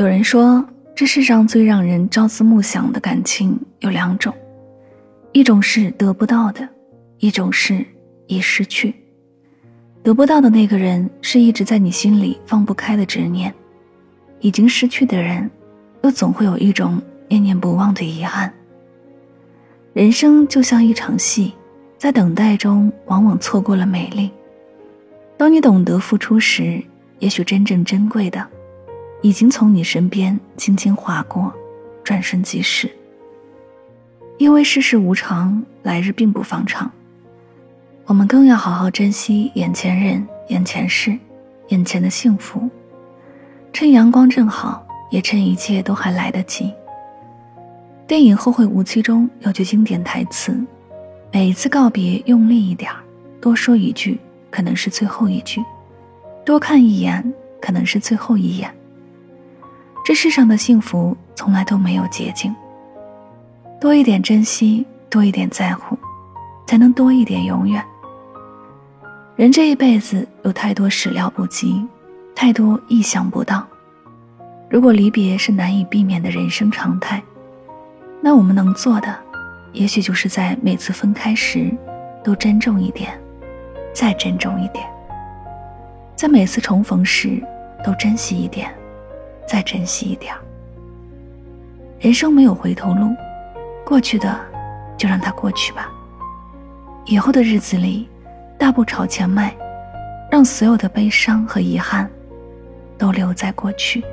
有人说，这世上最让人朝思暮想的感情有两种，一种是得不到的，一种是已失去。得不到的那个人是一直在你心里放不开的执念，已经失去的人，又总会有一种念念不忘的遗憾。人生就像一场戏，在等待中往往错过了美丽。当你懂得付出时，也许真正珍贵的。已经从你身边轻轻划过，转瞬即逝。因为世事无常，来日并不方长，我们更要好好珍惜眼前人、眼前事、眼前的幸福，趁阳光正好，也趁一切都还来得及。电影《后会无期》中有句经典台词：“每一次告别，用力一点多说一句，可能是最后一句；多看一眼，可能是最后一眼。”这世上的幸福从来都没有捷径。多一点珍惜，多一点在乎，才能多一点永远。人这一辈子有太多始料不及，太多意想不到。如果离别是难以避免的人生常态，那我们能做的，也许就是在每次分开时，都珍重一点，再珍重一点；在每次重逢时，都珍惜一点。再珍惜一点人生没有回头路，过去的就让它过去吧。以后的日子里，大步朝前迈，让所有的悲伤和遗憾都留在过去。